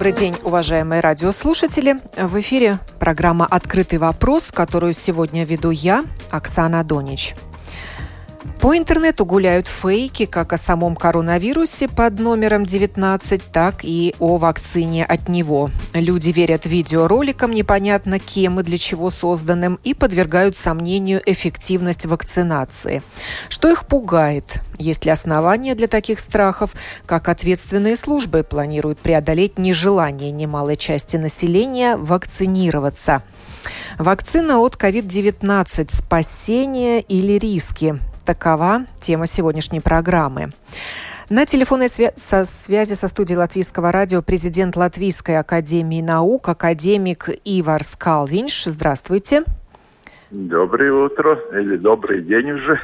Добрый день, уважаемые радиослушатели. В эфире программа «Открытый вопрос», которую сегодня веду я, Оксана Донич. По интернету гуляют фейки как о самом коронавирусе под номером 19, так и о вакцине от него. Люди верят видеороликам непонятно кем и для чего созданным и подвергают сомнению эффективность вакцинации. Что их пугает? Есть ли основания для таких страхов? Как ответственные службы планируют преодолеть нежелание немалой части населения вакцинироваться? Вакцина от COVID-19 – спасение или риски? Такова тема сегодняшней программы. На телефонной свя- со связи со студией Латвийского радио президент Латвийской академии наук, академик Ивар Скалвинш. Здравствуйте. Доброе утро или добрый день уже.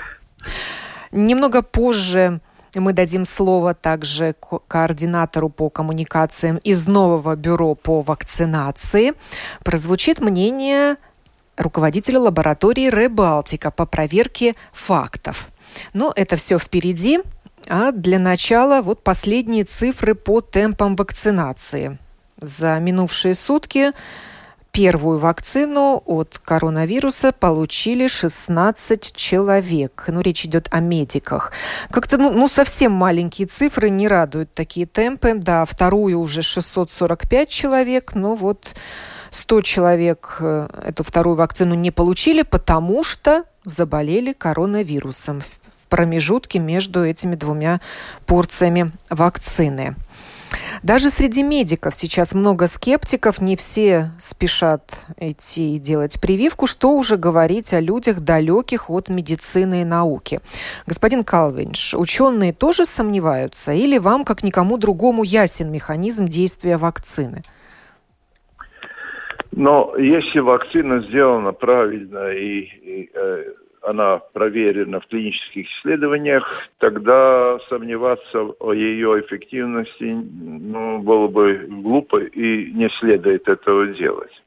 Немного позже мы дадим слово также координатору по коммуникациям из нового бюро по вакцинации. Прозвучит мнение руководителя лаборатории «Ребалтика» по проверке фактов. Но это все впереди. А для начала вот последние цифры по темпам вакцинации. За минувшие сутки первую вакцину от коронавируса получили 16 человек. Ну, речь идет о медиках. Как-то, ну, ну, совсем маленькие цифры не радуют такие темпы. Да, вторую уже 645 человек, но вот 100 человек э, эту вторую вакцину не получили, потому что заболели коронавирусом в промежутке между этими двумя порциями вакцины. Даже среди медиков сейчас много скептиков, не все спешат идти и делать прививку, что уже говорить о людях, далеких от медицины и науки. Господин Калвинш, ученые тоже сомневаются или вам, как никому другому, ясен механизм действия вакцины? – но если вакцина сделана правильно и, и э, она проверена в клинических исследованиях, тогда сомневаться о ее эффективности ну, было бы глупо и не следует этого делать.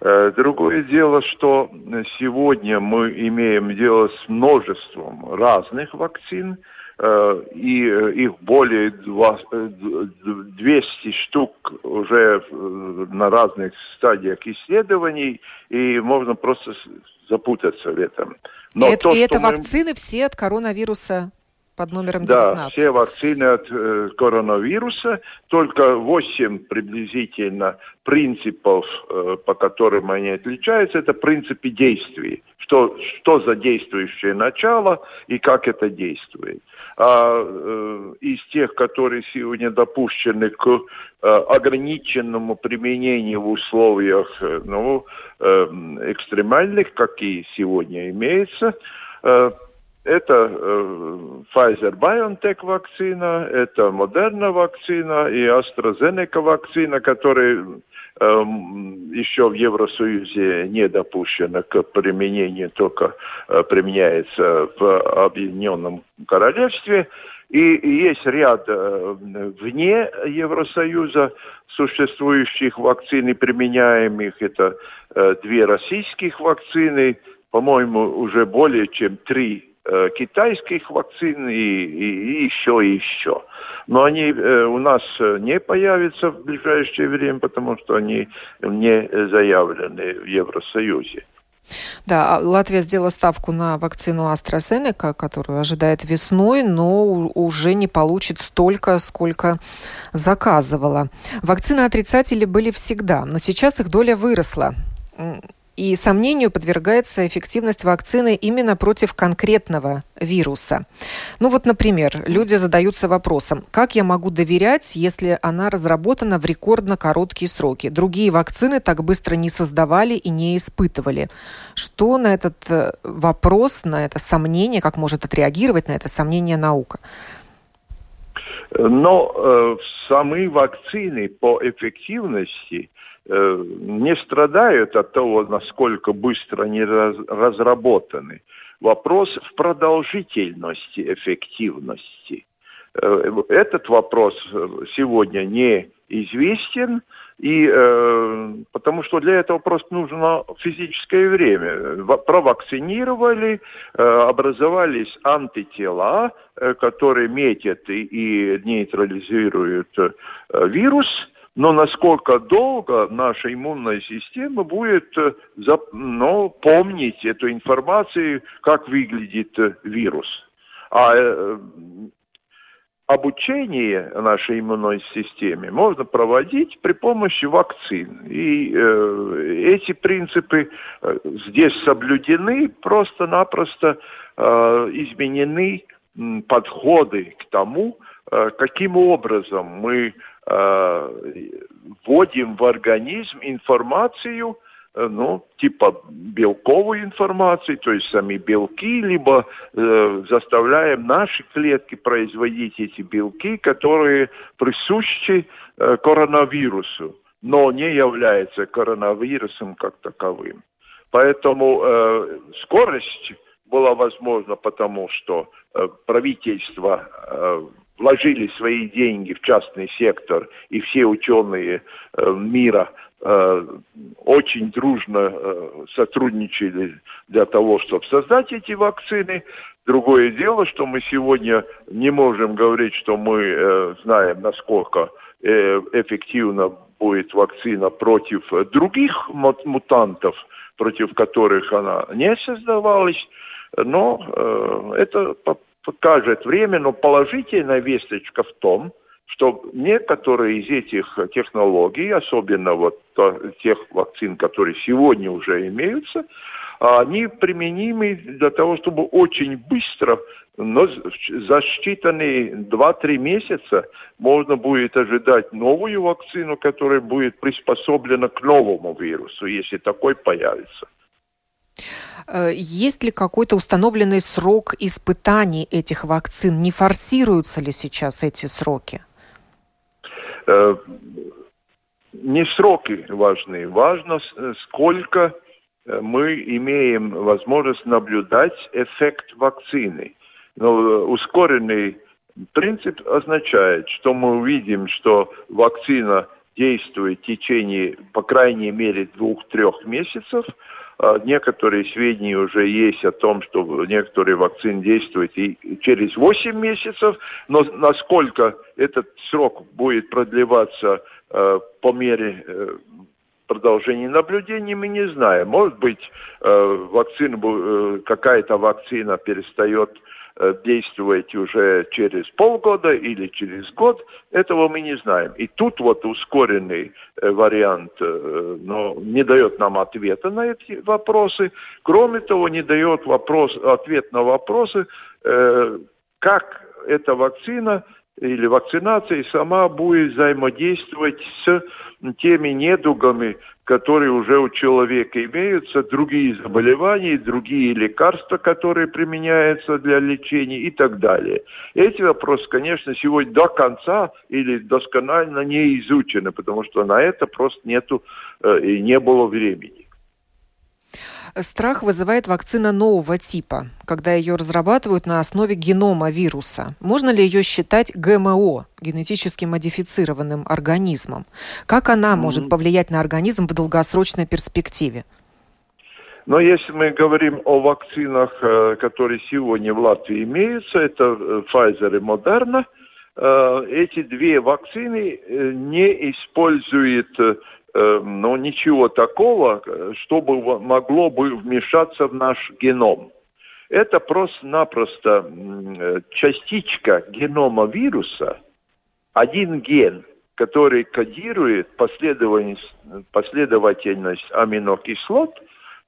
Э, другое дело, что сегодня мы имеем дело с множеством разных вакцин – и э, их более 200 штук уже на разных стадиях исследований, и можно просто запутаться в этом. Но и, то, и это мы... вакцины все от коронавируса под номером 19. Да, все вакцины от э, коронавируса, только 8 приблизительно принципов, э, по которым они отличаются, это принципы действий. Что, что за действующее начало и как это действует. А э, из тех, которые сегодня допущены к э, ограниченному применению в условиях э, ну, э, экстремальных, какие сегодня имеются, э, это э, Pfizer-BioNTech вакцина, это Moderna вакцина и AstraZeneca вакцина, которые э, еще в Евросоюзе не допущена к применению, только э, применяется в Объединенном Королевстве. И есть ряд э, вне Евросоюза существующих вакцин и применяемых. Это э, две российских вакцины, по-моему, уже более чем три китайских вакцин и, и, и еще и еще. Но они э, у нас э, не появятся в ближайшее время, потому что они не заявлены в Евросоюзе. Да, а Латвия сделала ставку на вакцину AstraZeneca, которую ожидает весной, но уже не получит столько, сколько заказывала. Вакцины отрицатели были всегда, но сейчас их доля выросла. И сомнению подвергается эффективность вакцины именно против конкретного вируса. Ну вот, например, люди задаются вопросом, как я могу доверять, если она разработана в рекордно короткие сроки? Другие вакцины так быстро не создавали и не испытывали. Что на этот э, вопрос, на это сомнение, как может отреагировать на это сомнение наука? Но э, самые вакцины по эффективности не страдают от того, насколько быстро они разработаны. Вопрос в продолжительности эффективности. Этот вопрос сегодня не известен, и э, потому что для этого просто нужно физическое время. Провакцинировали, э, образовались антитела, э, которые метят и, и нейтрализируют э, вирус. Но насколько долго наша иммунная система будет э, ну, помнить эту информацию, как выглядит э, вирус. А э, обучение нашей иммунной системе можно проводить при помощи вакцин. И эти принципы здесь соблюдены, просто-напросто изменены подходы к тому, каким образом мы вводим в организм информацию, Э, ну, типа белковой информации, то есть сами белки, либо э, заставляем наши клетки производить эти белки, которые присущи э, коронавирусу, но не являются коронавирусом как таковым. Поэтому э, скорость была возможна потому, что э, правительство э, вложили свои деньги в частный сектор, и все ученые э, мира Э, очень дружно э, сотрудничали для того, чтобы создать эти вакцины. Другое дело, что мы сегодня не можем говорить, что мы э, знаем, насколько эффективно будет вакцина против других мутантов, против которых она не создавалась. Но это покажет время, но положительная весточка в том, что некоторые из этих технологий, особенно вот тех вакцин, которые сегодня уже имеются, они применимы для того, чтобы очень быстро, но за считанные 2-3 месяца можно будет ожидать новую вакцину, которая будет приспособлена к новому вирусу, если такой появится. Э, есть ли какой-то установленный срок испытаний этих вакцин? Не форсируются ли сейчас эти сроки? Э, не сроки важны, важно э, сколько мы имеем возможность наблюдать эффект вакцины. Но ускоренный принцип означает, что мы увидим, что вакцина действует в течение, по крайней мере, двух-трех месяцев – некоторые сведения уже есть о том, что некоторые вакцины действуют и через 8 месяцев, но насколько этот срок будет продлеваться э, по мере э, продолжения наблюдений, мы не знаем. Может быть, э, вакцина, э, какая-то вакцина перестает действовать уже через полгода или через год, этого мы не знаем. И тут вот ускоренный э, вариант э, но не дает нам ответа на эти вопросы. Кроме того, не дает вопрос, ответ на вопросы, как эта вакцина или вакцинация сама будет взаимодействовать с теми недугами, которые уже у человека имеются, другие заболевания, другие лекарства, которые применяются для лечения и так далее. Эти вопросы, конечно, сегодня до конца или досконально не изучены, потому что на это просто нету э, и не было времени. Страх вызывает вакцина нового типа, когда ее разрабатывают на основе генома вируса. Можно ли ее считать ГМО, генетически модифицированным организмом? Как она может повлиять на организм в долгосрочной перспективе? Но если мы говорим о вакцинах, э, которые сегодня в Латвии имеются, это э, Pfizer и Moderna, э, эти две вакцины не используют но ничего такого, чтобы могло бы вмешаться в наш геном. Это просто-напросто э, частичка генома вируса, один ген, который кодирует последовательность, последовательность аминокислот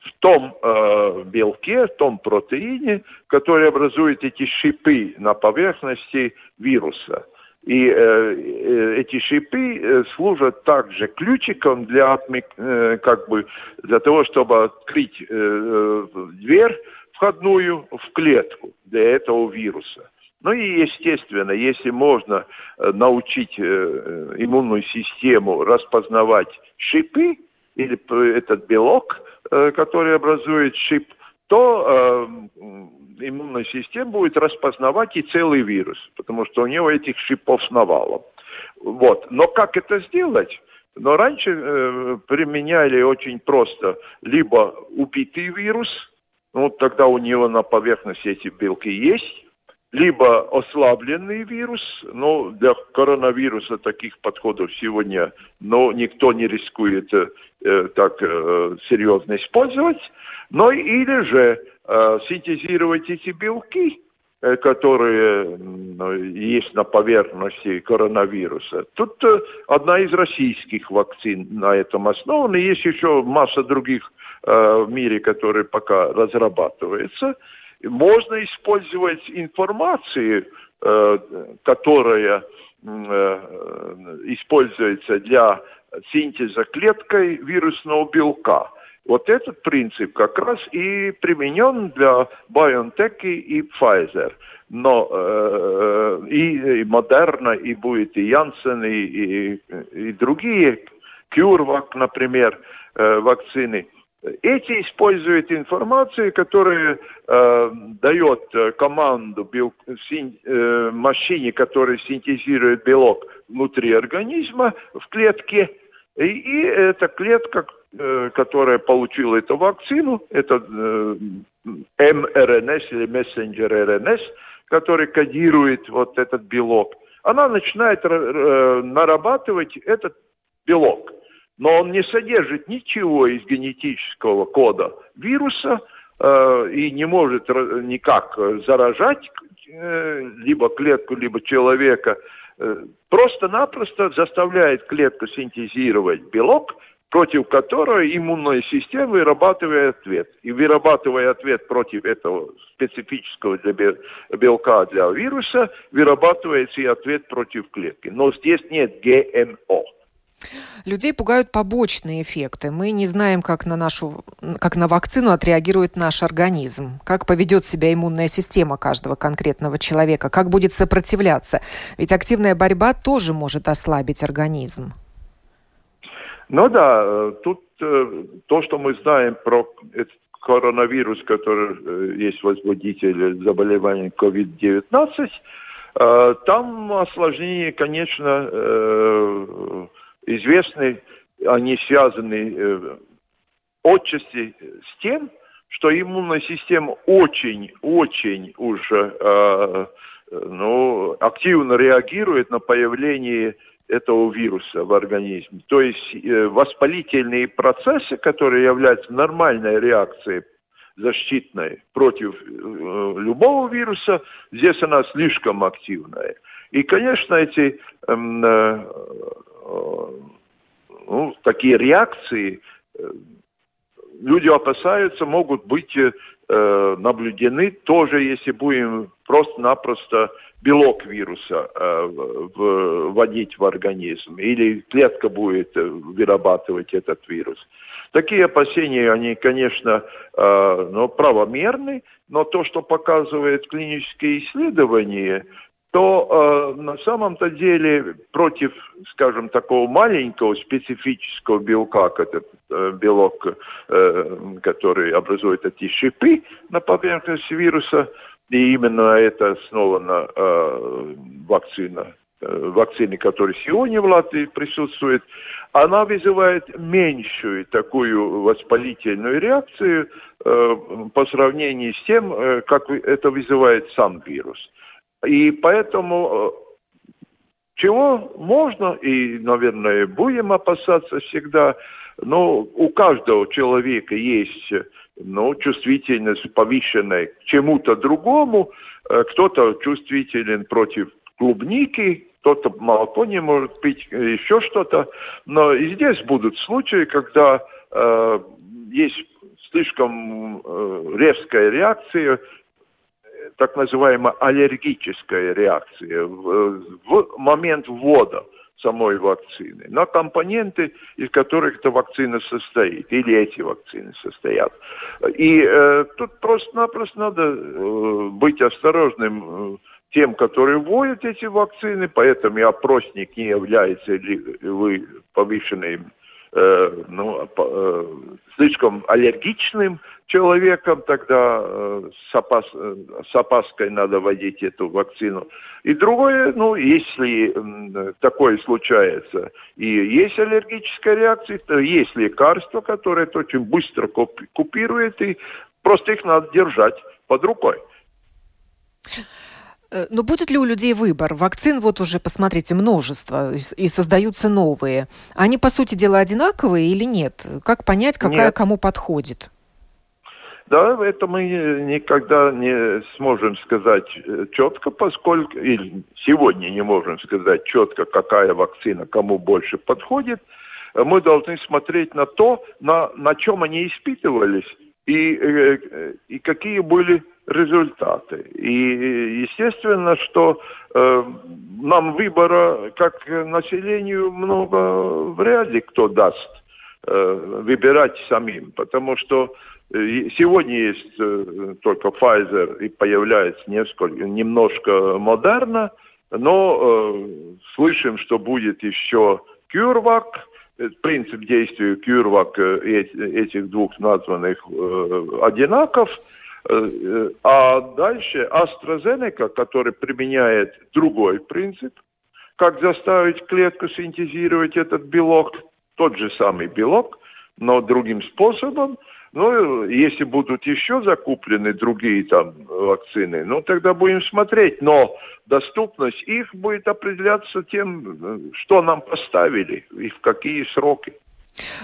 в том э, белке, в том протеине, который образует эти шипы на поверхности вируса. И э, э, эти шипы э, служат также ключиком для, э, как бы, для того, чтобы открыть э, э, дверь входную в клетку для этого вируса. Ну и, естественно, если можно э, научить э, иммунную систему распознавать шипы или этот белок, который образует шип, то иммунная система будет распознавать и целый вирус, потому что у него этих шипов навалом. Вот. Но как это сделать? Но раньше э, применяли очень просто. Либо убитый вирус, ну тогда у него на поверхности эти белки есть, либо ослабленный вирус, но для коронавируса таких подходов сегодня но никто не рискует э, так э, серьезно использовать, но или же э, синтезировать эти белки, Э, которые есть на поверхности коронавируса. Тут э, одна из российских вакцин на этом основана. Есть еще масса других э, в мире, которые пока разрабатываются. Можно использовать информацию, которая используется для синтеза клеткой вирусного белка – вот этот принцип как раз и применен для BioNTech и Pfizer. Но э, и, и Moderna, и будет и Janssen, и, и, и другие, CureVac, например, э, вакцины. Эти используют информацию, которая э, дает команду бел, син, э, машине, которая синтезирует белок внутри организма в клетке, и, и эта клетка которая получила эту вакцину, это э, mRNS или мессенджер РНС, который кодирует вот этот белок, она начинает э, нарабатывать этот белок. Но он не содержит ничего из генетического кода вируса э, и не может никак заражать э, либо клетку, либо человека. Э, просто-напросто заставляет клетку синтезировать белок – против которой иммунная система вырабатывает ответ. И вырабатывая ответ против этого специфического для белка для вируса, вырабатывается и ответ против клетки. Но здесь нет ГМО. Людей пугают побочные эффекты. Мы не знаем, как на нашу, как на вакцину отреагирует наш организм, как поведет себя иммунная система каждого конкретного человека, как будет сопротивляться. Ведь активная борьба тоже может ослабить организм. Ну да, э, тут э, то, что мы знаем про коронавирус, который э, есть возбудитель заболевания COVID-19, там осложнения, конечно, известны, они связаны отчасти с тем, что иммунная система очень-очень уже ну, активно реагирует на появление этого вируса в организме. То есть э, воспалительные процессы, которые являются нормальной реакцией защитной против э, любого вируса, здесь она слишком активная. И, конечно, эти эм, э, ну, такие реакции э, люди опасаются, могут быть э, наблюдены тоже, если будем просто-напросто белок вируса э, вводить в организм, или клетка будет э, вырабатывать этот вирус. Такие опасения, они, конечно, э, ну, правомерны, но то, что показывает клинические исследования, то э, на самом-то деле против, скажем, такого маленького специфического белка, как этот э, белок, э, который образует эти шипы на поверхности вируса, и именно это основана э, вакцина, э, вакцины, которая сегодня в Латвии присутствует, она вызывает меньшую такую воспалительную реакцию э, по сравнению с тем, э, как это вызывает сам вирус. И поэтому э, чего можно и, наверное, будем опасаться всегда, но у каждого человека есть ну, чувствительность повышенная к чему-то другому. Э, кто-то чувствителен против клубники, кто-то молоко не может пить, еще что-то. Но и здесь будут случаи, когда э, есть слишком э, резкая реакция, так называемая аллергическая реакция в, в момент ввода самой вакцины, на компоненты, из которых эта вакцина состоит, или эти вакцины состоят. И э, тут просто-напросто надо э, быть осторожным тем, которые вводят эти вакцины, поэтому и опросник не является ли вы повышенным э, ну, э, слишком аллергичным человеком, тогда э, с, опас, э, с опаской надо вводить эту вакцину. И другое, ну, если э, такое случается, и есть аллергическая реакция, то есть лекарства, которые это очень быстро купирует, и просто их надо держать под рукой. Э, но будет ли у людей выбор? Вакцин вот уже, посмотрите, множество, и создаются новые. Они, по сути дела, одинаковые или нет? Как понять, какая нет. кому подходит? Да, это мы никогда не сможем сказать э, четко, поскольку, или сегодня не можем сказать четко, какая вакцина кому больше подходит. Мы должны смотреть на то, на, на чем они испытывались и, э, и какие были результаты. И естественно, что э, нам выбора как населению много вряд ли кто даст э, выбирать самим, потому что э, Сегодня есть э, только Pfizer и появляется несколько, немножко модерна, но э, слышим, что будет еще CureVac, э, принцип действия CureVac э, этих двух названных э, одинаков – а дальше AstraZeneca, который применяет другой принцип, как заставить клетку синтезировать этот белок, тот же самый белок, но другим способом. Ну, если будут еще закуплены другие там вакцины, ну, тогда будем смотреть. Но доступность их будет определяться тем, э, что нам поставили и в какие сроки.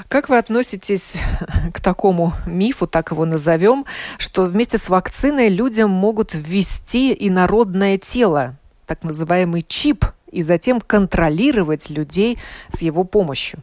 Как вы относитесь к такому мифу, так его назовем, что вместе с вакциной людям могут ввести инородное тело, так называемый чип, и затем контролировать людей с его помощью?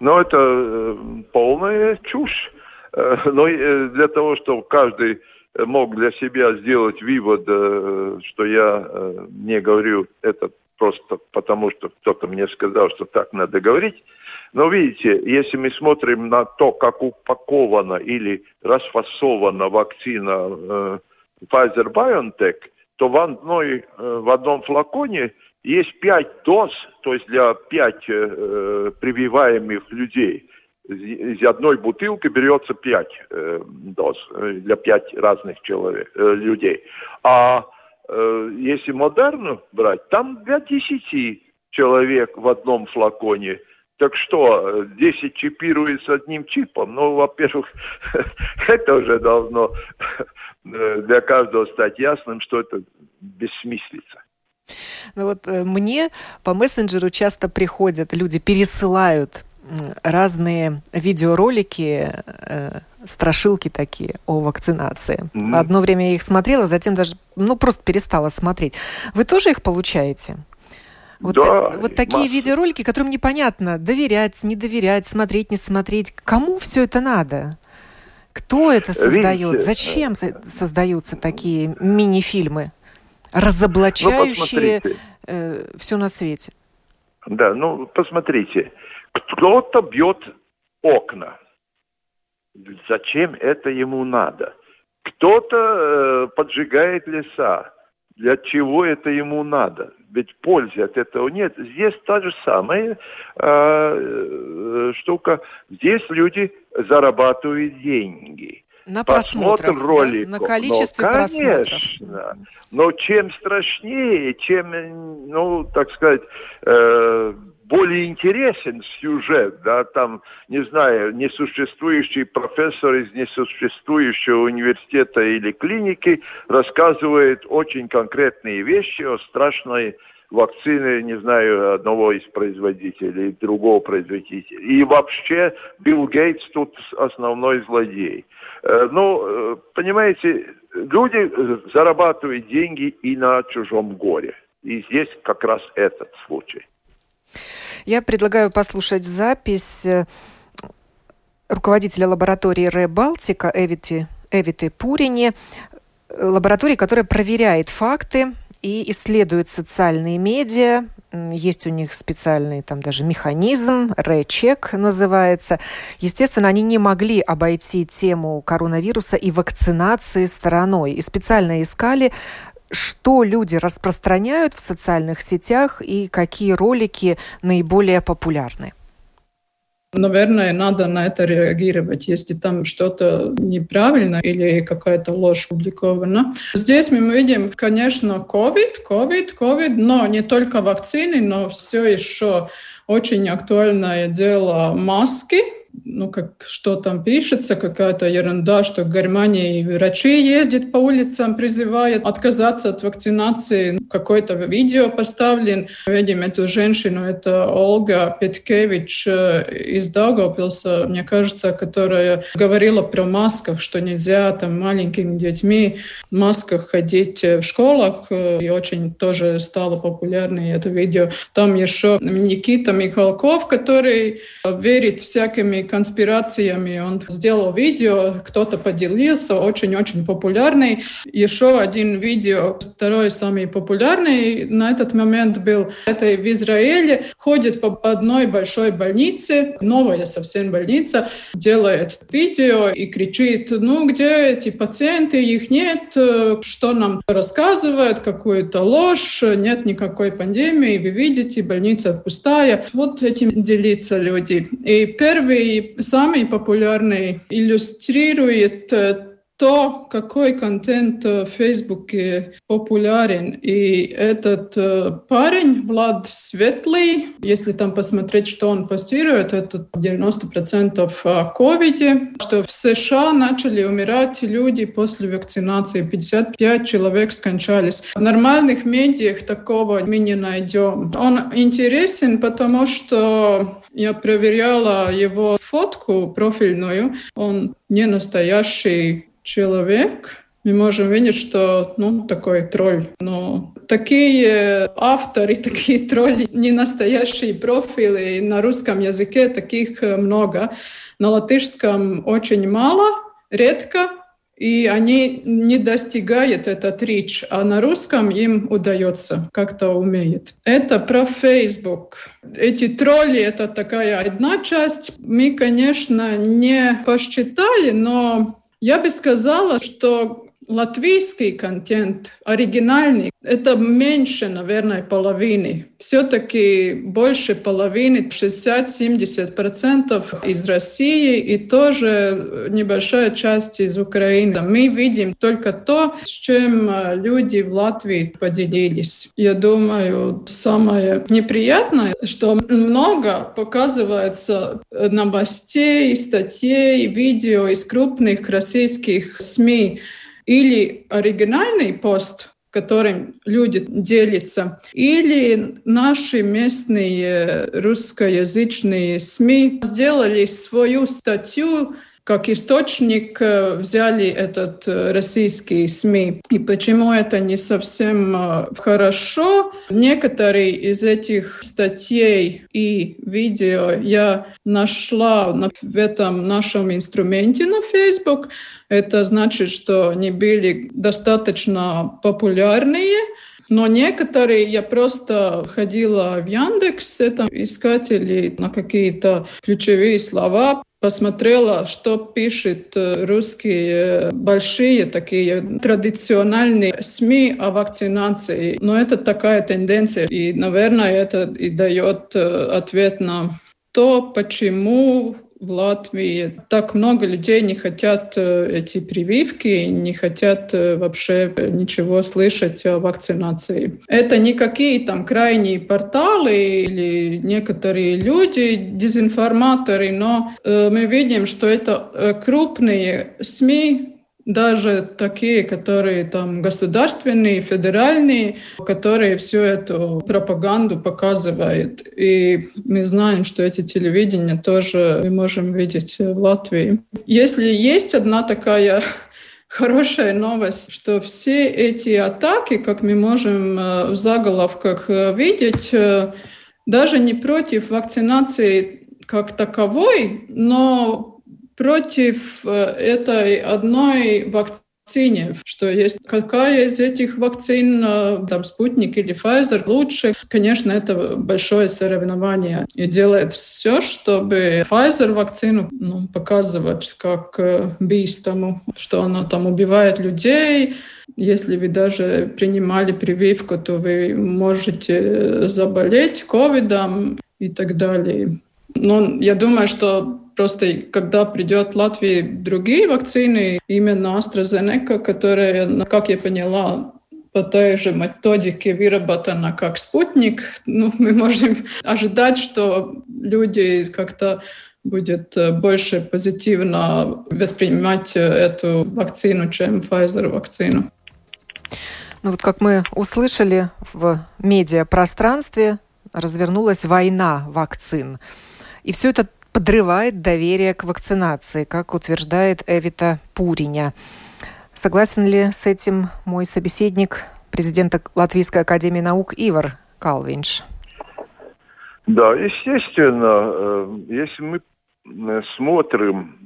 Ну, это э, полная чушь. Э, но э, для того, чтобы каждый мог для себя сделать вывод, что я не говорю это просто потому, что кто-то мне сказал, что так надо говорить, но видите, если мы смотрим на то, как упакована или расфасована вакцина Pfizer-BioNTech, то в, одной, в одном флаконе есть пять доз, то есть для пять э, прививаемых людей. Из одной бутылки берется пять э, доз э, для пять разных человек, э, людей. А э, если модерну брать, там для десяти человек в одном флаконе – так что, 10 чипируется одним чипом? Ну, во-первых, это уже должно для каждого стать ясным, что это бессмыслица. Ну вот э, мне по мессенджеру часто приходят, люди пересылают разные видеоролики, э, страшилки такие о вакцинации. Mm-hmm. Одно время я их смотрела, затем даже, ну, просто перестала смотреть. Вы тоже их получаете? Вот, да, вот такие масса. видеоролики, которым непонятно, доверять, не доверять, смотреть, не смотреть. Кому все это надо? Кто это создает? Видите, Зачем создаются такие мини-фильмы, разоблачающие ну, э, все на свете? Да, ну посмотрите, кто-то бьет окна. Зачем это ему надо? Кто-то э, поджигает леса. Для чего это ему надо? ведь пользы от этого нет. Здесь та же самая э, штука. Здесь люди зарабатывают деньги. На просмотр роликов. Да? На количестве но, конечно, просмотров. Но чем страшнее, чем, ну, так сказать, э, более интересен сюжет, да, там, не знаю, несуществующий профессор из несуществующего университета или клиники рассказывает очень конкретные вещи о страшной вакцины, не знаю, одного из производителей, другого производителя. И вообще Билл Гейтс тут основной злодей. Э, ну, э, понимаете, люди зарабатывают деньги и на чужом горе. И здесь как раз этот случай. Я предлагаю послушать запись э, руководителя лаборатории РЭ Балтика Эвити, Эвиты Пурине, лаборатории, которая проверяет факты и исследует социальные медиа. Есть у них специальный там даже механизм, РЭ-чек называется. Естественно, они не могли обойти тему коронавируса и вакцинации стороной. И специально искали что люди распространяют в социальных сетях и какие ролики наиболее популярны? Наверное, надо на это реагировать, если там что-то неправильно или какая-то ложь публикована. Здесь мы видим, конечно, COVID, COVID, COVID, но не только вакцины, но все еще очень актуальное дело маски ну, как, что там пишется, какая-то ерунда, что в Германии врачи ездят по улицам, призывают отказаться от вакцинации. Какое-то видео поставлен. Видим эту женщину, это Ольга Петкевич э, из Даугавпилса, мне кажется, которая говорила про масках, что нельзя там маленькими детьми в масках ходить в школах, э, и очень тоже стало популярной это видео. Там еще Никита Михалков, который верит всякими конспирациями. Он сделал видео, кто-то поделился, очень-очень популярный. Еще один видео, второй самый популярный на этот момент был, это в Израиле, ходит по одной большой больнице, новая совсем больница, делает видео и кричит, ну где эти пациенты, их нет, что нам рассказывают, какую-то ложь, нет никакой пандемии, вы видите, больница пустая. Вот этим делятся люди. И первый самый популярный иллюстрирует э, то, какой контент в Фейсбуке популярен. И этот э, парень, Влад Светлый, если там посмотреть, что он постирует, это 90% о ковиде, что в США начали умирать люди после вакцинации. 55 человек скончались. В нормальных медиах такого мы не найдем. Он интересен, потому что я проверяла его фотку профильную. Он не настоящий человек, мы можем видеть, что ну, такой тролль. Но такие авторы, такие тролли, не настоящие профили на русском языке, таких много. На латышском очень мало, редко, и они не достигают этот рич, а на русском им удается, как-то умеет. Это про Facebook. Эти тролли — это такая одна часть. Мы, конечно, не посчитали, но я бы сказала, что латвийский контент, оригинальный, это меньше, наверное, половины. Все-таки больше половины, 60-70% из России и тоже небольшая часть из Украины. Мы видим только то, с чем люди в Латвии поделились. Я думаю, самое неприятное, что много показывается новостей, статей, видео из крупных российских СМИ, или оригинальный пост, которым люди делятся, или наши местные русскоязычные СМИ сделали свою статью как источник э, взяли этот э, российский СМИ. И почему это не совсем э, хорошо? Некоторые из этих статей и видео я нашла в этом нашем инструменте на Facebook. Это значит, что они были достаточно популярные, но некоторые я просто ходила в Яндекс, это искатели на какие-то ключевые слова, посмотрела, что пишет э, русские э, большие такие традиционные СМИ о вакцинации. Но это такая тенденция. И, наверное, это и дает э, ответ на то, почему в Латвии так много людей не хотят э, эти прививки, не хотят э, вообще ничего слышать о вакцинации. Это не какие там крайние порталы или некоторые люди, дезинформаторы, но э, мы видим, что это крупные СМИ, даже такие, которые там государственные, федеральные, которые всю эту пропаганду показывают. И мы знаем, что эти телевидения тоже мы можем видеть в Латвии. Если есть одна такая хорошая новость, что все эти атаки, как мы можем э, в заголовках э, видеть, э, даже не против вакцинации как таковой, но против э, этой одной вакцине, что есть какая из этих вакцин, э, там, Спутник или Pfizer лучше. Конечно, это большое соревнование. И делает все, чтобы Pfizer вакцину ну, показывать как э, бистому, что она там убивает людей, если вы даже принимали прививку, то вы можете заболеть ковидом и так далее. Но я думаю, что просто когда придет Латвии другие вакцины, именно AstraZeneca, которая, как я поняла, по той же методике выработана как спутник, ну, мы можем ожидать, что люди как-то будет больше позитивно воспринимать эту вакцину, чем Pfizer вакцину. Ну вот как мы услышали в медиапространстве, развернулась война вакцин. И все это подрывает доверие к вакцинации, как утверждает Эвита Пуриня. Согласен ли с этим мой собеседник, президент Латвийской академии наук Ивар Калвинш? Да, естественно, э, если мы э, смотрим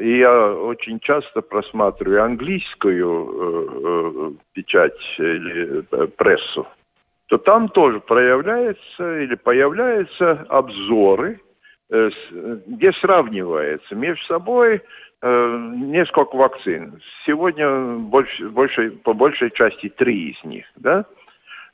и я очень часто просматриваю английскую э, э, печать или э, прессу, то там тоже проявляются или появляются обзоры, э, где сравнивается между собой э, несколько вакцин. Сегодня больше, больше, по большей части три из них, да?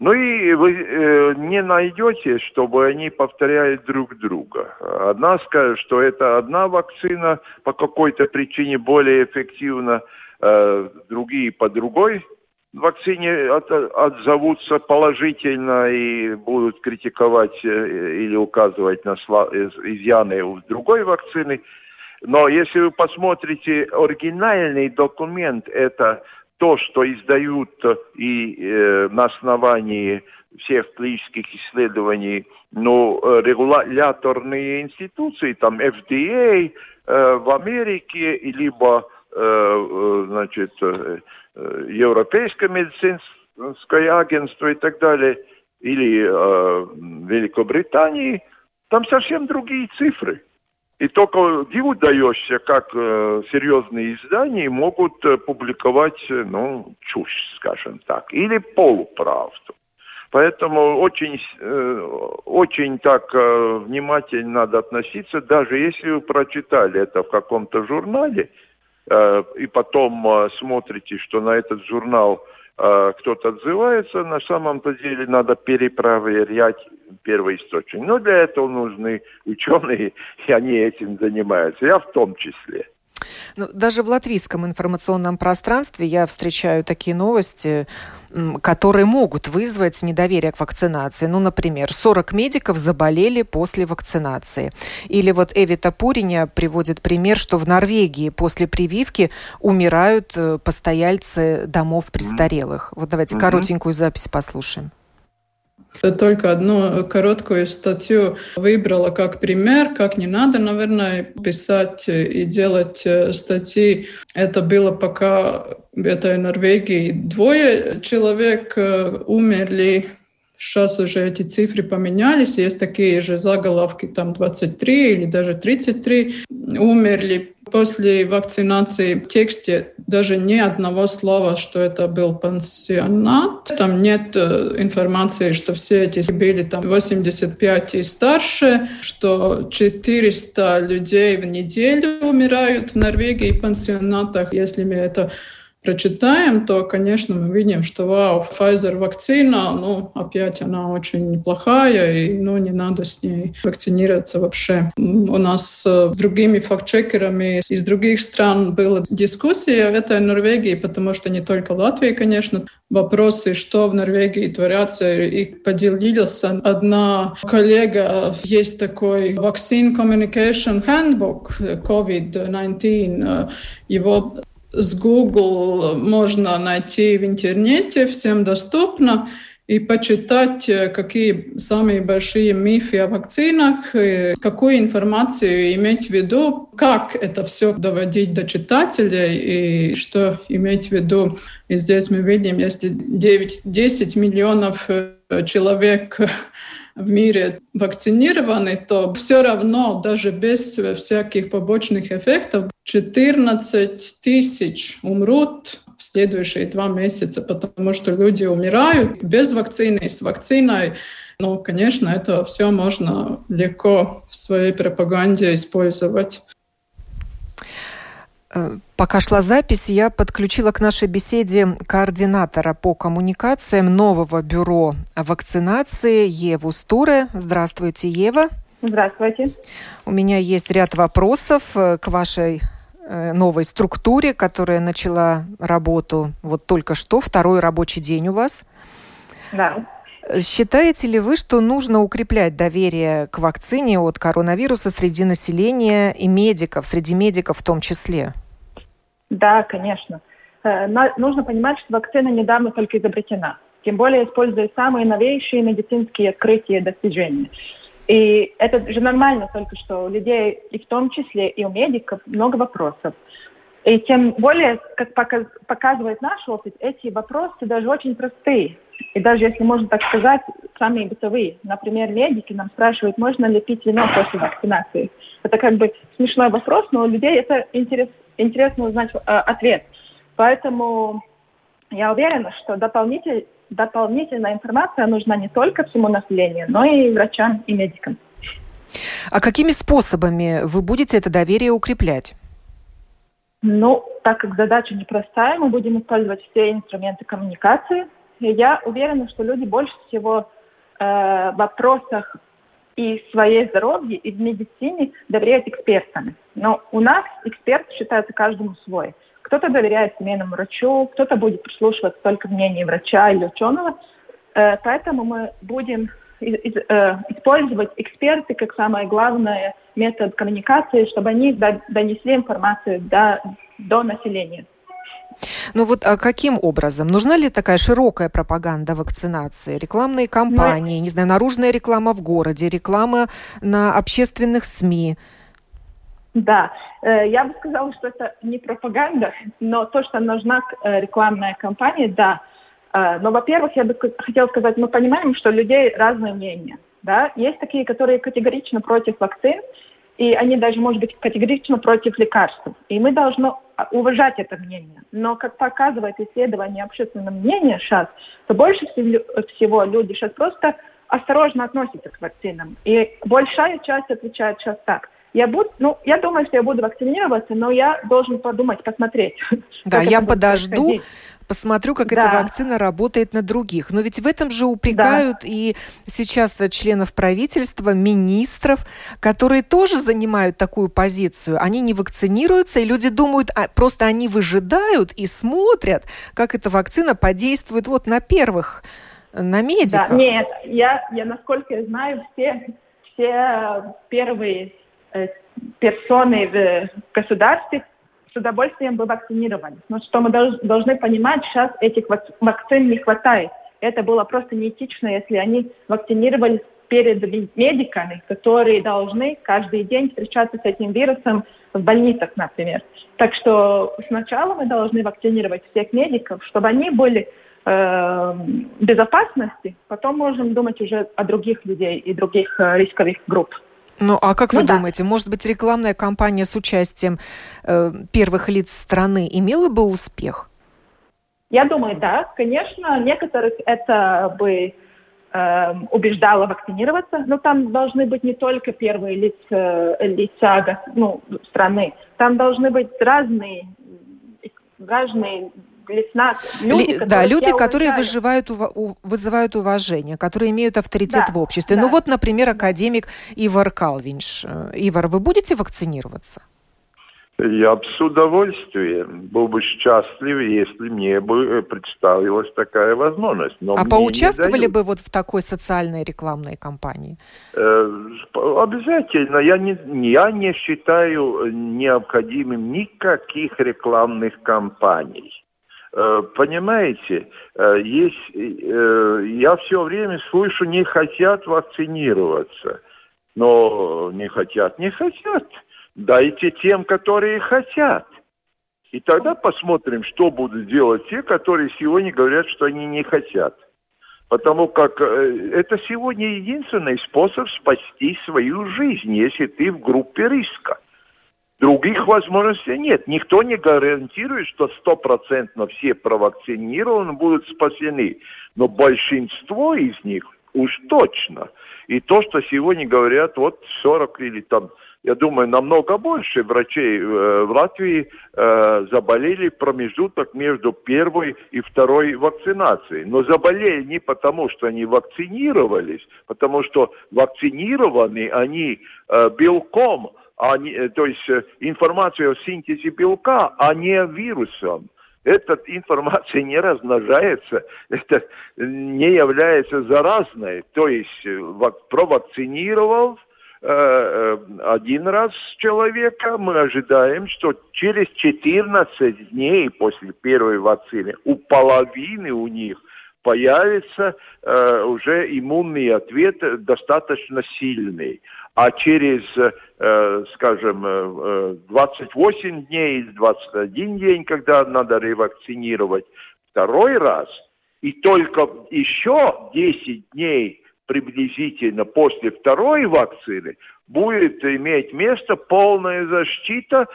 Ну и вы э, не найдете, чтобы они повторяли друг друга. Одна скажет, что это одна вакцина по какой-то причине более эффективна, э, другие по другой вакцине от, отзовутся положительно и будут критиковать э, или указывать на изъяны у другой вакцины. Но если вы посмотрите оригинальный документ, это то, что издают и э, на основании всех клинических исследований, э, регуляторные институции, там FDA э, в Америке, либо э, э, значит, э, Европейское медицинское агентство и так далее, или э, Великобритании, там совсем другие цифры. И только диву даешься, как э, серьезные издания могут э, публиковать, э, ну, чушь, скажем так, или полуправду. Поэтому очень, э, очень так э, внимательно надо относиться, даже если вы прочитали это в каком-то журнале, э, и потом э, смотрите, что на этот журнал э, кто-то отзывается, на самом-то деле надо перепроверять первоисточник. Но для этого нужны ученые, и они этим занимаются, я в том числе. Ну, даже в латвийском информационном пространстве я встречаю такие новости, которые могут вызвать недоверие к вакцинации. Ну, например, 40 медиков заболели после вакцинации. Или вот Эвита Пуриня приводит пример, что в Норвегии после прививки умирают э, постояльцы домов престарелых. Вот давайте mm-hmm. коротенькую запись послушаем. Только одну короткую статью выбрала как пример, как не надо, наверное, писать и делать э, статьи. Это было пока этой Норвегии. Двое человек э, умерли. Сейчас уже эти цифры поменялись, есть такие же заголовки, там 23 или даже 33 умерли после вакцинации. В тексте даже ни одного слова, что это был пансионат. Там нет э, информации, что все эти были там 85 и старше, что 400 людей в неделю умирают в Норвегии в пансионатах. Если мы это прочитаем, то, конечно, мы видим, что вау, Pfizer вакцина, ну, опять она очень неплохая, и, ну, не надо с ней вакцинироваться вообще. У нас э, с другими фактчекерами из других стран была дискуссия в этой Норвегии, потому что не только Латвии, конечно, вопросы, что в Норвегии творятся, и поделилась одна коллега, есть такой Vaccine Communication Handbook COVID-19, его с Google можно найти в интернете, всем доступно, и почитать, э, какие самые большие мифы о вакцинах, какую информацию иметь в виду, как это все доводить до читателей и что иметь в виду. И здесь мы видим, если 9-10 миллионов э, человек в мире вакцинированы, то все равно, даже без всяких побочных эффектов, 14 тысяч умрут в следующие два месяца, потому что люди умирают без вакцины, с вакциной. Ну, конечно, это все можно легко в своей пропаганде использовать. Э, пока шла запись, я подключила к нашей беседе координатора по коммуникациям нового бюро вакцинации Еву Стуре. Здравствуйте, Ева. Здравствуйте. У меня есть ряд вопросов э, к вашей э, новой структуре, которая начала работу вот только что, второй рабочий день у вас. Да. Считаете ли вы, что нужно укреплять доверие к вакцине от коронавируса среди населения и медиков, среди медиков в том числе? Да, конечно. Э, нужно понимать, что вакцина недавно только изобретена. Тем более используя самые новейшие медицинские открытия и достижения. И это же нормально только что у людей, и в том числе и у медиков, много вопросов. И тем более, как показывает наш опыт, эти вопросы даже очень простые. И даже, если можно так сказать, самые бытовые. Например, медики нам спрашивают, можно ли пить вино после вакцинации. Это как бы смешной вопрос, но у людей это интерес, интересно узнать э, ответ. Поэтому я уверена, что дополнитель, дополнительная информация нужна не только всему населению, но и врачам и медикам. А какими способами вы будете это доверие укреплять? Ну, так как задача непростая, мы будем использовать все инструменты коммуникации. И я уверена, что люди больше всего э, в вопросах и своей здоровье, и в медицине доверяют экспертам. Но у нас эксперт считается каждому свой. Кто-то доверяет семейному врачу, кто-то будет прислушиваться только к мнению врача или ученого. Э, поэтому мы будем э, использовать эксперты как самое главное метод коммуникации, чтобы они донесли информацию до, до населения. Ну вот а каким образом? Нужна ли такая широкая пропаганда вакцинации? Рекламные кампании, ну, не знаю, наружная реклама в городе, реклама на общественных СМИ? Да, э, я бы сказала, что это не пропаганда, но то, что нужна э, рекламная кампания, да. Э, но, во-первых, я бы хотела сказать, мы понимаем, что у людей разные мнения. Да? Есть такие, которые категорично против вакцин, и они даже, может быть, категорично против лекарств. И мы должны уважать это мнение. Но, как показывает исследование общественного мнения сейчас, то больше всего люди сейчас просто осторожно относятся к вакцинам. И большая часть отвечает сейчас так. Я буду, ну, я думаю, что я буду вакцинироваться, но я должен подумать, посмотреть. Да, я подожду, посмотрю, как да. эта вакцина работает на других. Но ведь в этом же упрекают да. и сейчас членов правительства, министров, которые тоже занимают такую позицию. Они не вакцинируются, и люди думают, а просто они выжидают и смотрят, как эта вакцина подействует вот на первых, на медиках. Да, нет, я, я насколько я знаю, все, все первые э, персоны в государстве с удовольствием бы вакцинировались. Но что мы должны понимать, сейчас этих вакцин не хватает. Это было просто неэтично, если они вакцинировались перед медиками, которые должны каждый день встречаться с этим вирусом в больницах, например. Так что сначала мы должны вакцинировать всех медиков, чтобы они были э, безопасности, потом можем думать уже о других людей и других э, рисковых групп. Ну, а как ну, вы да. думаете, может быть, рекламная кампания с участием э, первых лиц страны имела бы успех? Я думаю, да. Конечно, некоторых это бы э, убеждало вакцинироваться, но там должны быть не только первые лица, лица ну, страны, там должны быть разные, разные лесна, люди, Ли, да, люди, которые выживают, вызывают уважение, которые имеют авторитет да, в обществе. Ну да. Ну вот, например, академик Ивар Калвинш. Э, Ивар, вы будете вакцинироваться? Я бы с удовольствием был бы счастлив, если мне бы э, представилась такая возможность. Но а поучаствовали бы вот в такой социальной рекламной кампании? Э, обязательно. Я не, я не считаю необходимым никаких рекламных кампаний. Э, понимаете, э, есть, э, я все время слышу, не хотят вакцинироваться. Но не хотят, не хотят. Дайте тем, которые хотят. И тогда посмотрим, что будут делать те, которые сегодня говорят, что они не хотят. Потому как это сегодня единственный способ спасти свою жизнь, если ты в группе риска. Других возможностей нет. Никто не гарантирует, что стопроцентно все провакцинированные будут спасены. Но большинство из них уж точно. И то, что сегодня говорят, вот 40 или там я думаю, намного больше врачей э, в Латвии э, заболели промежуток между первой и второй вакцинацией. Но заболели не потому, что они вакцинировались, потому что вакцинированы они э, белком, а не, э, то есть э, информация о синтезе белка, а не вирусом. Эта информация не размножается, это не является заразной. То есть э, провакцинировал, э, один раз человека, мы ожидаем, что через 14 дней после первой вакцины у половины у них появится э, уже иммунный ответ достаточно сильный. А через, э, скажем, э, 28 дней, 21 день, когда надо ревакцинировать второй раз, и только еще 10 дней приблизительно после второй вакцины будет иметь место полная защита,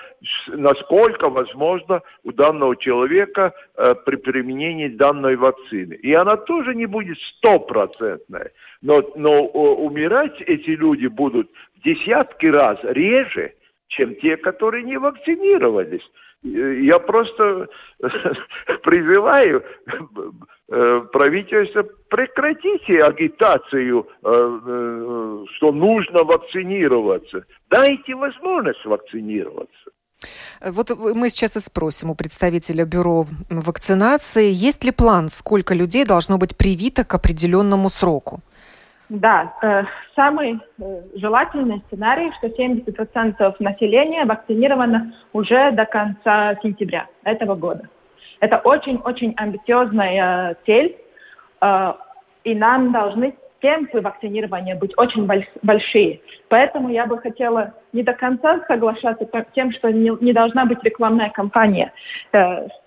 насколько возможно у данного человека э, при применении данной вакцины. И она тоже не будет стопроцентная, но, но умирать эти люди будут в десятки раз реже, чем те, которые не вакцинировались. Я просто призываю э, правительство прекратите агитацию, э, э, что нужно вакцинироваться. Дайте возможность вакцинироваться. Вот мы сейчас и спросим у представителя бюро вакцинации, есть ли план, сколько людей должно быть привито к определенному сроку? Да, э, самый э, желательный сценарий, что 70% населения вакцинировано уже до конца сентября этого года. Это очень-очень амбициозная э, цель, и нам должны темпы вакцинирования быть очень большие. Поэтому я бы хотела не до конца соглашаться тем, что не, не должна быть рекламная кампания.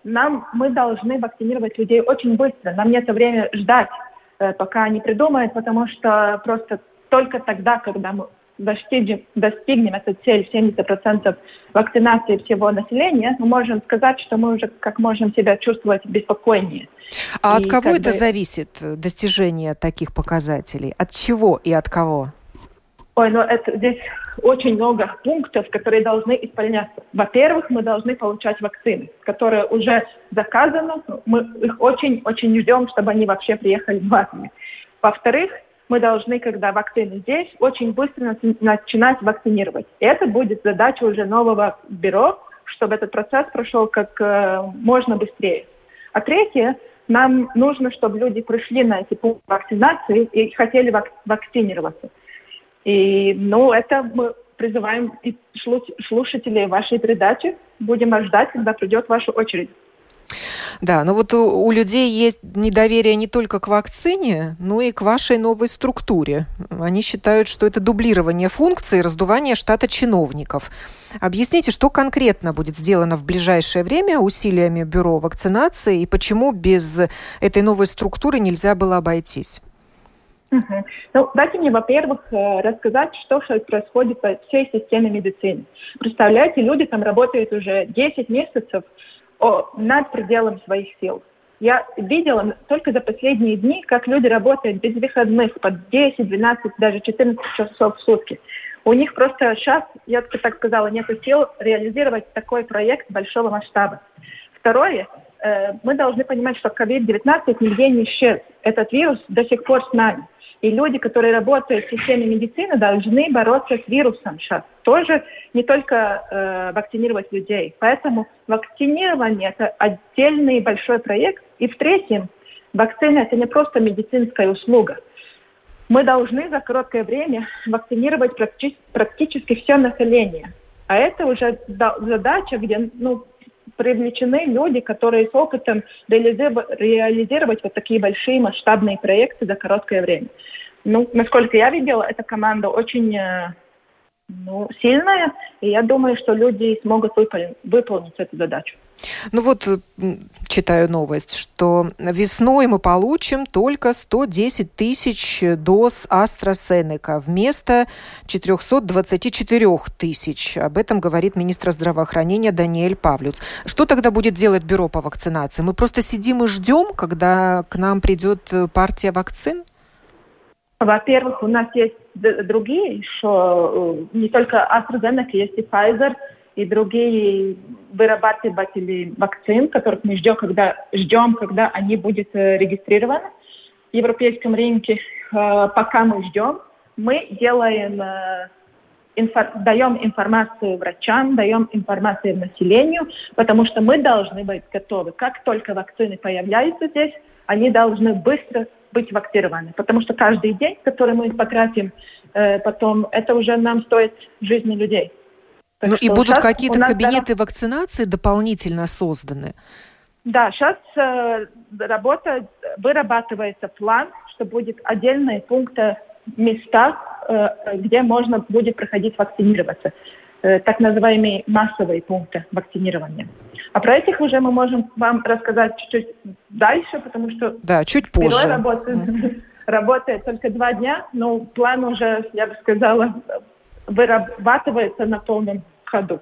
Нам, мы должны вакцинировать людей очень быстро. Нам нет времени ждать пока не придумают, потому что просто только тогда, когда мы достигнем, достигнем эту цель 70% вакцинации всего населения, мы можем сказать, что мы уже как можем себя чувствовать беспокойнее. А и от кого это бы... зависит, э, достижение таких показателей? От чего и от кого? Ой, ну это здесь очень много пунктов, которые должны исполняться. Во-первых, мы должны получать вакцины, которые уже заказаны. Мы их очень-очень ждем, чтобы они вообще приехали в Латвию. Во-вторых, мы должны, когда вакцины здесь, очень быстро начинать вакцинировать. И это будет задача уже нового бюро, чтобы этот процесс прошел как э, можно быстрее. А третье, нам нужно, чтобы люди пришли на эти пункты вакцинации и хотели вак- вакцинироваться. И, ну, это мы призываем и слушателей вашей передачи. Будем ждать, когда придет ваша очередь. Да, но вот у, у людей есть недоверие не только к вакцине, но и к вашей новой структуре. Они считают, что это дублирование функций раздувание штата чиновников. Объясните, что конкретно будет сделано в ближайшее время усилиями бюро вакцинации и почему без этой новой структуры нельзя было обойтись? Ну, дайте мне, во-первых, э, рассказать, что происходит по всей системе медицины. Представляете, люди там работают уже 10 месяцев о, над пределом своих сил. Я видела только за последние дни, как люди работают без выходных по 10, 12, даже 14 часов в сутки. У них просто сейчас, я бы так сказала, нет сил реализовать такой проект большого масштаба. Второе, э, мы должны понимать, что COVID-19 нигде не исчез. Этот вирус до сих пор с нами. И люди, которые работают в системе медицины, должны бороться с вирусом сейчас. Тоже не только э, вакцинировать людей. Поэтому вакцинирование – это отдельный большой проект. И в-третьем, вакцина – это не просто медицинская услуга. Мы должны за короткое время вакцинировать практи- практически все население. А это уже задача, где ну, привлечены люди, которые с опытом реализировать вот такие большие масштабные проекты за короткое время. Ну, насколько я видела, эта команда очень э, ну, сильная, и я думаю, что люди смогут выполнить, выполнить эту задачу. Ну вот читаю новость, что весной мы получим только 110 тысяч доз AstraZeneca вместо 424 тысяч. Об этом говорит министр здравоохранения Даниэль Павлюц. Что тогда будет делать бюро по вакцинации? Мы просто сидим и ждем, когда к нам придет партия вакцин? Во-первых, у нас есть другие еще, э, не только AstraZeneca, есть и Pfizer – и другие вырабатыватели вакцин, которых мы ждем, когда, ждем, когда они будут э, регистрированы в европейском рынке. Э, пока мы ждем, мы делаем, э, инфор, даем информацию врачам, даем информацию населению, потому что мы должны быть готовы. Как только вакцины появляются здесь, они должны быстро быть вакцированы, потому что каждый день, который мы потратим потом, это уже нам стоит жизни людей. Ну и будут какие-то кабинеты да, вакцинации дополнительно созданы? Да, сейчас э, работа, вырабатывается план, что будет отдельные пункты, места, э, где можно будет проходить вакцинироваться. Э, так называемые массовые пункты вакцинирования. А про этих уже мы можем вам рассказать чуть-чуть дальше, потому что... Да, чуть позже. Работает, mm. работает только два дня, но план уже, я бы сказала, вырабатывается на полном ходу.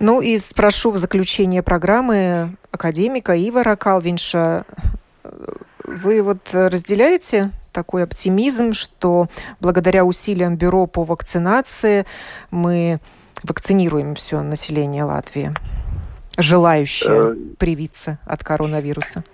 Ну и спрошу в заключение программы академика Ивара Калвинша. Вы вот разделяете такой оптимизм, что благодаря усилиям Бюро по вакцинации мы вакцинируем все население Латвии, желающее э, привиться от коронавируса?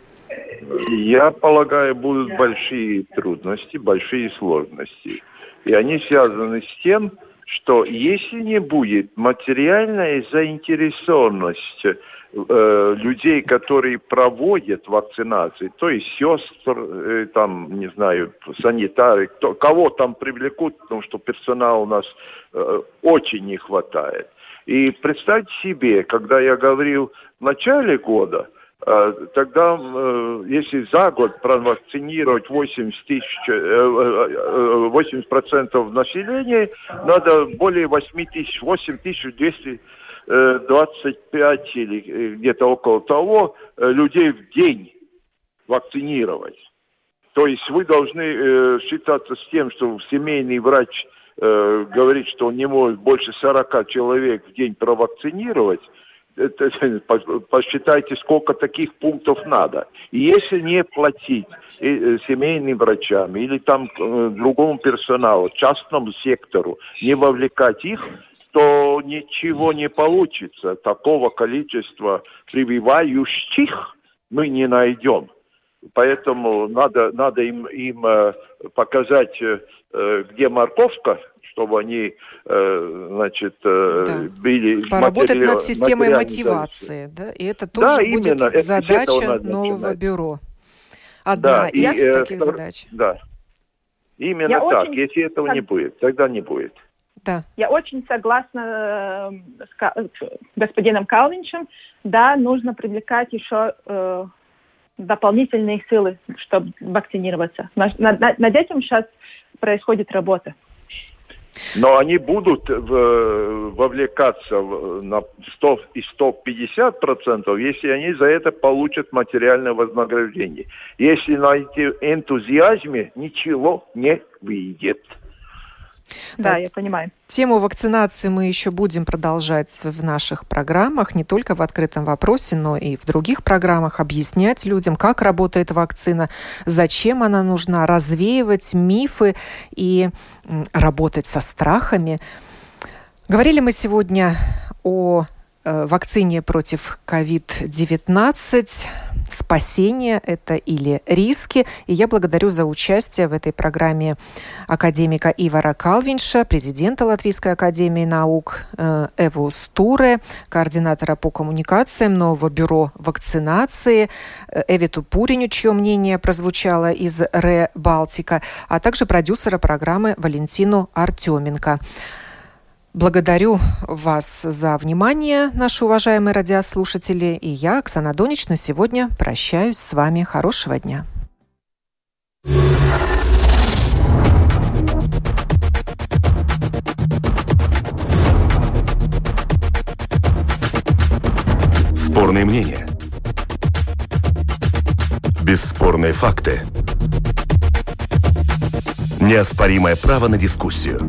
Я полагаю, будут большие трудности, большие сложности. И они связаны с тем, что если не будет материальная заинтересованность э, людей, которые проводят вакцинации, то есть сестр, э, там, не знаю, санитары, кто, кого там привлекут, потому что персонала у нас э, очень не хватает. И представьте себе, когда я говорил в начале года – тогда, э, если за год провакцинировать 80 тысяч, 80 э, э, процентов населения, надо более 8 тысяч, 8 тысяч 225 или где-то около того людей в день вакцинировать. То есть вы должны считаться с тем, что семейный врач говорит, что он не может больше 40 человек в день провакцинировать, посчитайте, сколько таких пунктов надо. И если не платить э, семейным врачам или там э, другому персоналу, частному сектору, не вовлекать их, то ничего не получится. Такого количества прививающих мы не найдем. Поэтому надо, надо им, им э, показать, где морковка, чтобы они, э, значит, э, да. были... Поработать матери... над системой мотивации, да? И это тоже да, будет именно. задача нового начинать. бюро. Одна да, из и, э, таких э, задач. Да. Именно Я так. Очень... Если этого не будет, тогда не будет. Да. Я очень согласна с господином Калвинчем. Да, нужно привлекать еще э, дополнительные силы, чтобы вакцинироваться. Над, над, над этим сейчас происходит работа. Но они будут вовлекаться на 100 и 150 процентов, если они за это получат материальное вознаграждение. Если на энтузиазме ничего не выйдет. Да, я понимаю. Тему вакцинации мы еще будем продолжать в наших программах, не только в открытом вопросе, но и в других программах, объяснять людям, как работает вакцина, зачем она нужна, развеивать мифы и работать со страхами. Говорили мы сегодня о вакцине против COVID-19 спасение это или риски. И я благодарю за участие в этой программе академика Ивара Калвинша, президента Латвийской академии наук э, Эву Стуре, координатора по коммуникациям нового бюро вакцинации э, Эвиту Пуриню, чье мнение прозвучало из РЭ Балтика, а также продюсера программы Валентину Артеменко. Благодарю вас за внимание, наши уважаемые радиослушатели. И я, Оксана Донич, на сегодня прощаюсь с вами. Хорошего дня. Спорные мнения. Бесспорные факты. Неоспоримое право на дискуссию.